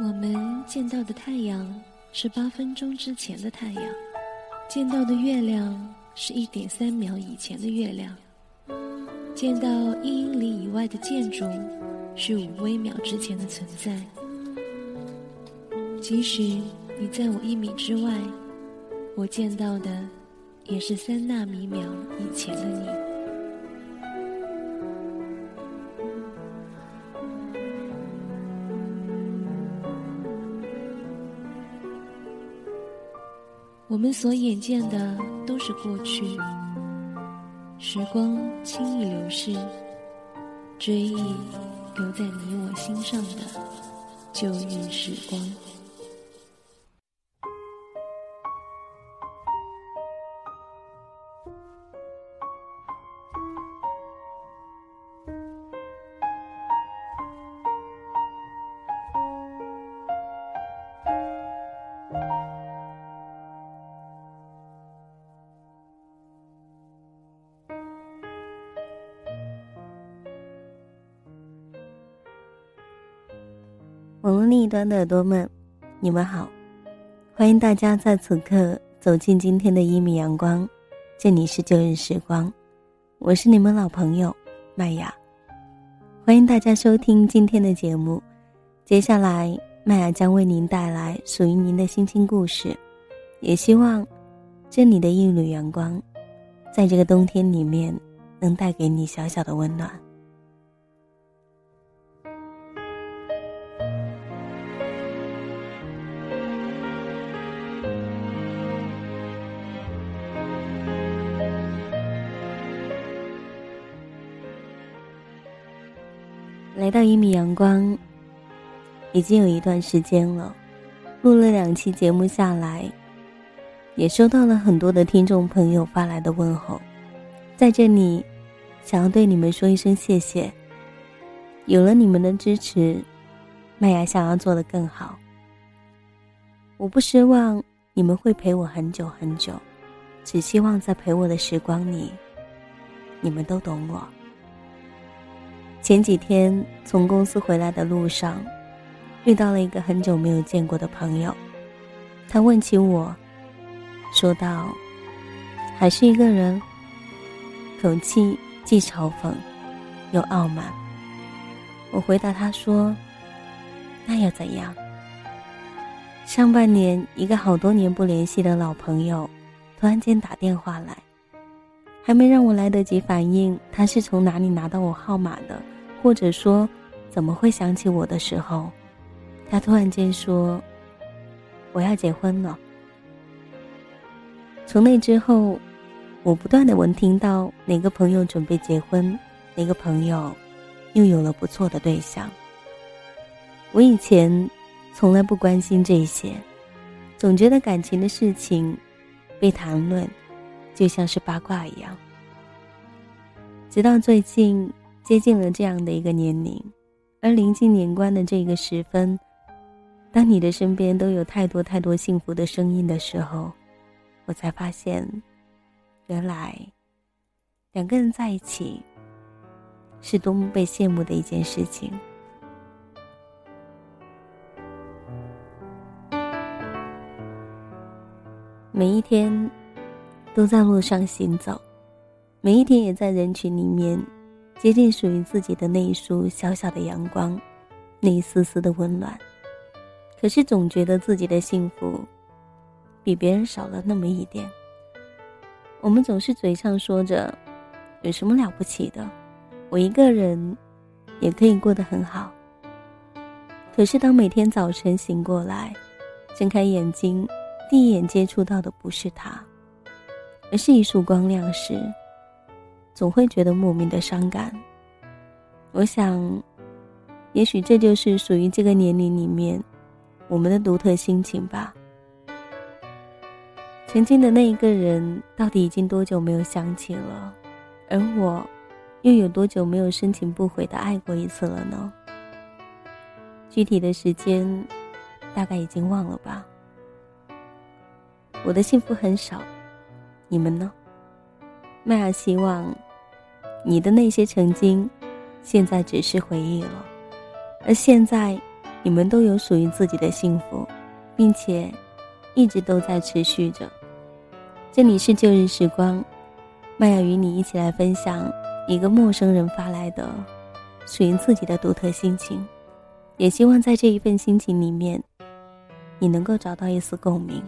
我们见到的太阳是八分钟之前的太阳，见到的月亮是一点三秒以前的月亮，见到一英里以外的建筑是五微秒之前的存在。即使你在我一米之外，我见到的也是三纳米秒以前的你。我们所眼见的都是过去，时光轻易流逝，追忆留在你我心上的旧日时光。网络另一端的耳朵们，你们好！欢迎大家在此刻走进今天的一米阳光，这里是旧日时光，我是你们老朋友麦雅。欢迎大家收听今天的节目，接下来麦雅将为您带来属于您的心情故事，也希望这里的一缕阳光，在这个冬天里面能带给你小小的温暖。来到一米阳光，已经有一段时间了，录了两期节目下来，也收到了很多的听众朋友发来的问候，在这里，想要对你们说一声谢谢。有了你们的支持，麦芽想要做的更好。我不奢望你们会陪我很久很久，只希望在陪我的时光里，你们都懂我。前几天从公司回来的路上，遇到了一个很久没有见过的朋友。他问起我，说道：“还是一个人。”口气既嘲讽又傲慢。我回答他说：“那又怎样？上半年一个好多年不联系的老朋友，突然间打电话来。”还没让我来得及反应，他是从哪里拿到我号码的，或者说怎么会想起我的时候，他突然间说：“我要结婚了。”从那之后，我不断的闻听到哪个朋友准备结婚，哪个朋友又有了不错的对象。我以前从来不关心这些，总觉得感情的事情被谈论。就像是八卦一样，直到最近接近了这样的一个年龄，而临近年关的这个时分，当你的身边都有太多太多幸福的声音的时候，我才发现，原来两个人在一起是多么被羡慕的一件事情。每一天。都在路上行走，每一天也在人群里面接近属于自己的那一束小小的阳光，那一丝丝的温暖。可是总觉得自己的幸福比别人少了那么一点。我们总是嘴上说着有什么了不起的，我一个人也可以过得很好。可是当每天早晨醒过来，睁开眼睛，第一眼接触到的不是他。而是一束光亮时，总会觉得莫名的伤感。我想，也许这就是属于这个年龄里面我们的独特心情吧。曾经的那一个人，到底已经多久没有想起了？而我，又有多久没有深情不悔的爱过一次了呢？具体的时间，大概已经忘了吧。我的幸福很少。你们呢？麦尔希望，你的那些曾经，现在只是回忆了，而现在，你们都有属于自己的幸福，并且一直都在持续着。这里是旧日时光，麦雅与你一起来分享一个陌生人发来的属于自己的独特心情，也希望在这一份心情里面，你能够找到一丝共鸣。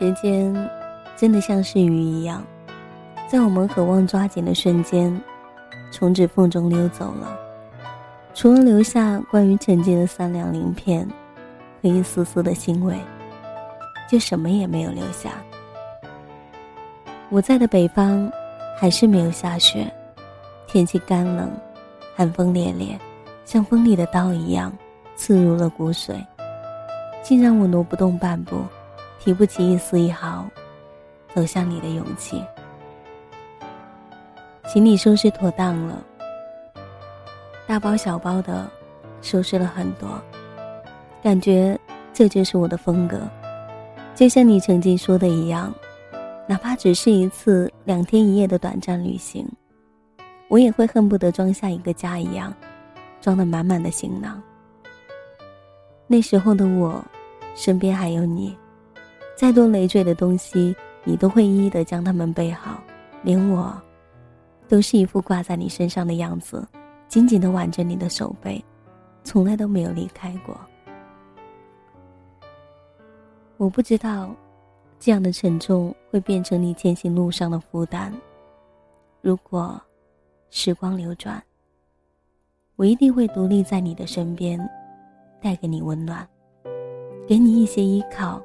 时间真的像是鱼一样，在我们渴望抓紧的瞬间，从指缝中溜走了，除了留下关于曾经的三两鳞片和一丝丝的欣慰，就什么也没有留下。我在的北方还是没有下雪，天气干冷，寒风烈烈，像锋利的刀一样刺入了骨髓，竟让我挪不动半步。提不起一丝一毫走向你的勇气。行李收拾妥当了，大包小包的收拾了很多，感觉这就是我的风格。就像你曾经说的一样，哪怕只是一次两天一夜的短暂旅行，我也会恨不得装下一个家一样，装得满满的行囊。那时候的我，身边还有你。再多累赘的东西，你都会一一的将它们备好，连我，都是一副挂在你身上的样子，紧紧的挽着你的手背，从来都没有离开过。我不知道，这样的沉重会变成你前行路上的负担。如果时光流转，我一定会独立在你的身边，带给你温暖，给你一些依靠。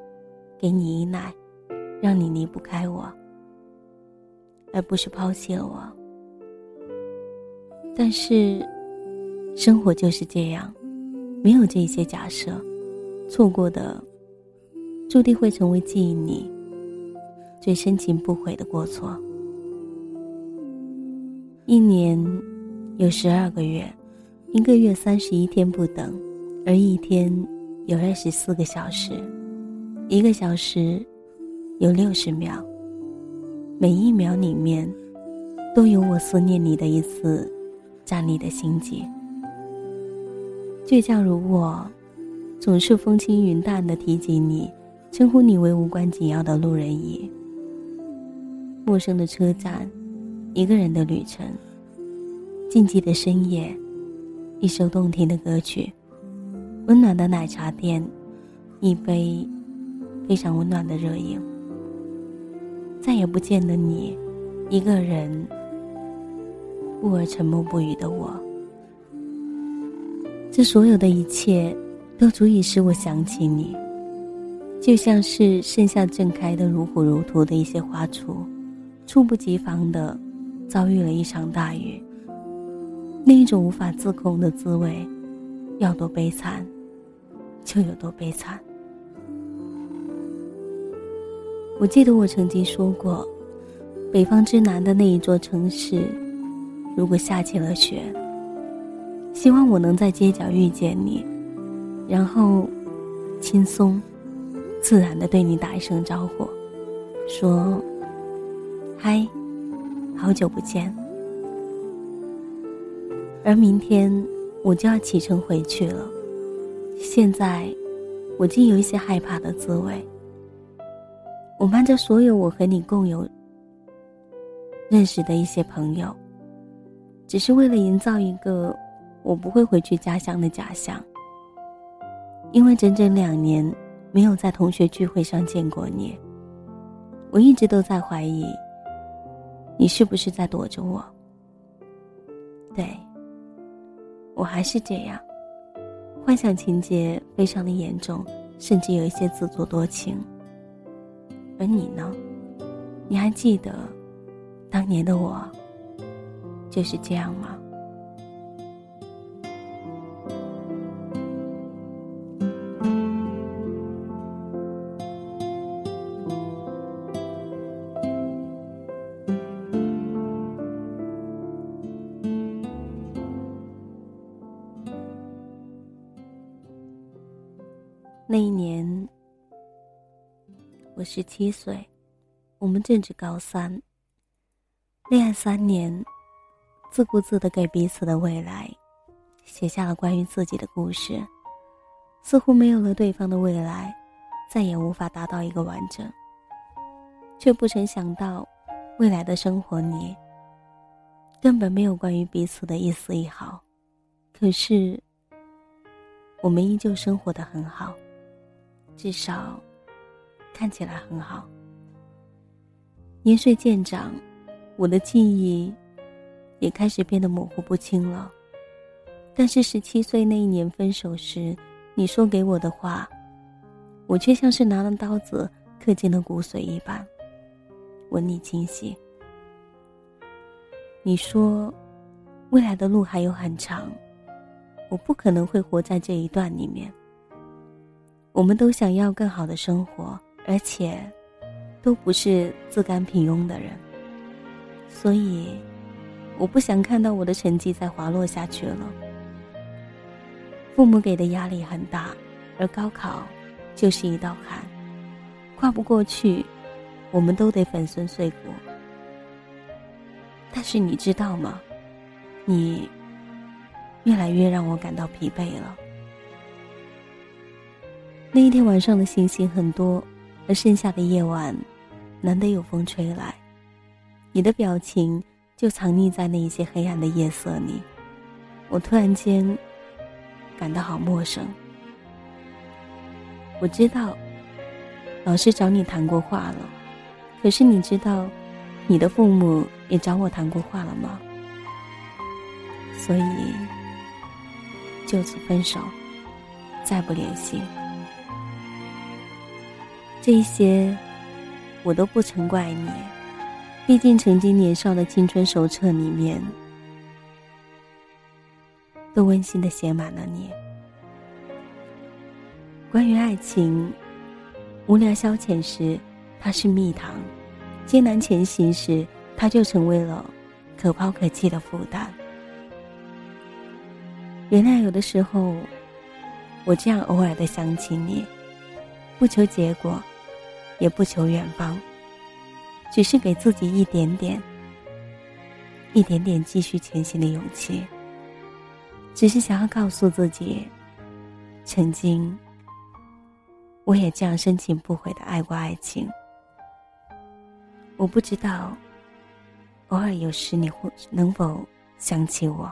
给你依赖，让你离不开我，而不是抛弃了我。但是，生活就是这样，没有这些假设，错过的，注定会成为记忆里最深情不悔的过错。一年有十二个月，一个月三十一天不等，而一天有二十四个小时。一个小时有六十秒，每一秒里面都有我思念你的一次站立的心结。倔强如我，总是风轻云淡的提及你，称呼你为无关紧要的路人乙。陌生的车站，一个人的旅程，静寂的深夜，一首动听的歌曲，温暖的奶茶店，一杯。非常温暖的热影，再也不见的你，一个人，故而沉默不语的我。这所有的一切，都足以使我想起你，就像是盛夏正开的如火如荼的一些花簇，猝不及防的遭遇了一场大雨。那一种无法自控的滋味，要多悲惨，就有多悲惨。我记得我曾经说过，北方之南的那一座城市，如果下起了雪，希望我能在街角遇见你，然后轻松、自然的对你打一声招呼，说：“嗨，好久不见。”而明天我就要启程回去了，现在我竟有一些害怕的滋味。我瞒着所有我和你共有认识的一些朋友，只是为了营造一个我不会回去家乡的假象。因为整整两年没有在同学聚会上见过你，我一直都在怀疑，你是不是在躲着我？对，我还是这样，幻想情节非常的严重，甚至有一些自作多情。而你呢？你还记得当年的我就是这样吗？那一年我十七岁，我们正值高三。恋爱三年，自顾自的给彼此的未来写下了关于自己的故事，似乎没有了对方的未来，再也无法达到一个完整。却不曾想到，未来的生活里根本没有关于彼此的一丝一毫。可是，我们依旧生活的很好。至少，看起来很好。年岁渐长，我的记忆也开始变得模糊不清了。但是十七岁那一年分手时，你说给我的话，我却像是拿了刀子刻进了骨髓一般，纹理清晰。你说，未来的路还有很长，我不可能会活在这一段里面。我们都想要更好的生活，而且都不是自甘平庸的人，所以我不想看到我的成绩再滑落下去了。父母给的压力很大，而高考就是一道坎，跨不过去，我们都得粉身碎骨。但是你知道吗？你越来越让我感到疲惫了。那一天晚上的星星很多，而剩下的夜晚，难得有风吹来，你的表情就藏匿在那一些黑暗的夜色里。我突然间感到好陌生。我知道，老师找你谈过话了，可是你知道，你的父母也找我谈过话了吗？所以，就此分手，再不联系。这些，我都不曾怪你。毕竟曾经年少的青春手册里面，都温馨的写满了你。关于爱情，无聊消遣时，它是蜜糖；艰难前行时，它就成为了可抛可弃的负担。原谅有的时候，我这样偶尔的想起你，不求结果。也不求远方，只是给自己一点点、一点点继续前行的勇气。只是想要告诉自己，曾经我也这样深情不悔的爱过爱情。我不知道，偶尔有时你会能否想起我，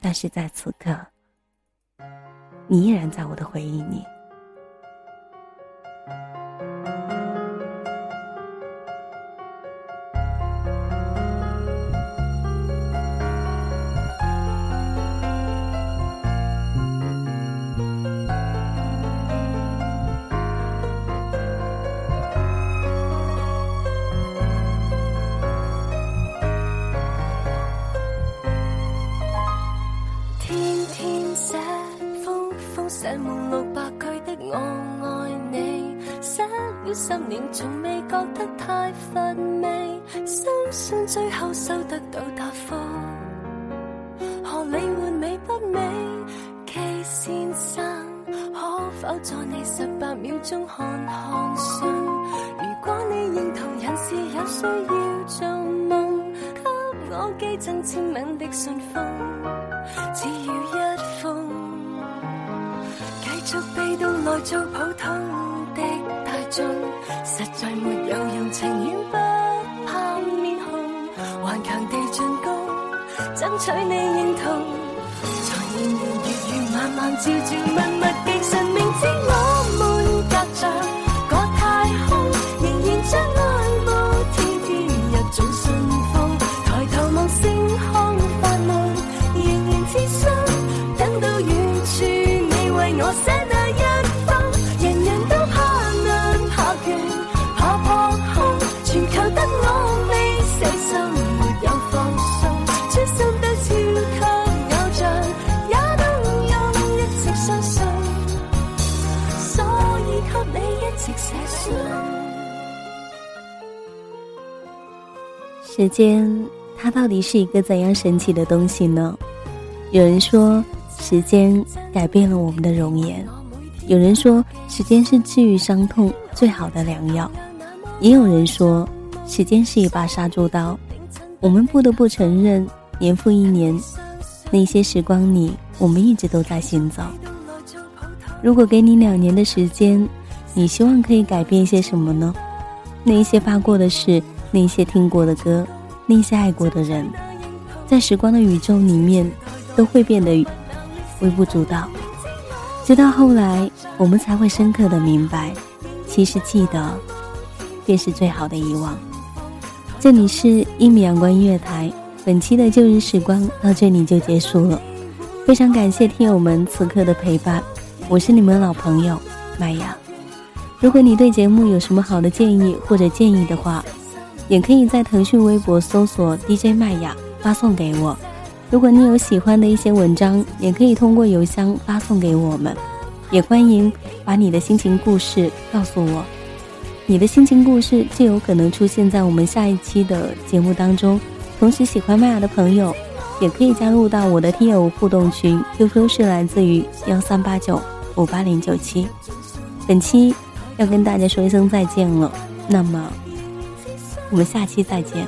但是在此刻，你依然在我的回忆里。否在你十八秒钟看看信？如果你认同人是有需要做梦，给我寄赠签名的信封，只要一封。继续被动来做普通的大众，实在没有用，情愿不怕面红，顽强地进攻，争取你认同。在年年月月晚晚朝朝密密记神，明知我们隔着。时间，它到底是一个怎样神奇的东西呢？有人说，时间改变了我们的容颜，有人说，时间是治愈伤痛最好的良药；也有人说，时间是一把杀猪刀。我们不得不承认，年复一年，那些时光里，我们一直都在行走。如果给你两年的时间，你希望可以改变些什么呢？那些发过的事，那些听过的歌，那些爱过的人，在时光的宇宙里面，都会变得微不足道。直到后来，我们才会深刻的明白，其实记得，便是最好的遗忘。这里是一米阳光音乐台，本期的旧日时光到这里就结束了。非常感谢听友们此刻的陪伴，我是你们老朋友麦雅。如果你对节目有什么好的建议或者建议的话，也可以在腾讯微博搜索 DJ 麦雅发送给我。如果你有喜欢的一些文章，也可以通过邮箱发送给我们。也欢迎把你的心情故事告诉我，你的心情故事就有可能出现在我们下一期的节目当中。同时，喜欢麦雅的朋友也可以加入到我的听友互动群，QQ 是来自于幺三八九五八零九七。本期。要跟大家说一声再见了，那么我们下期再见。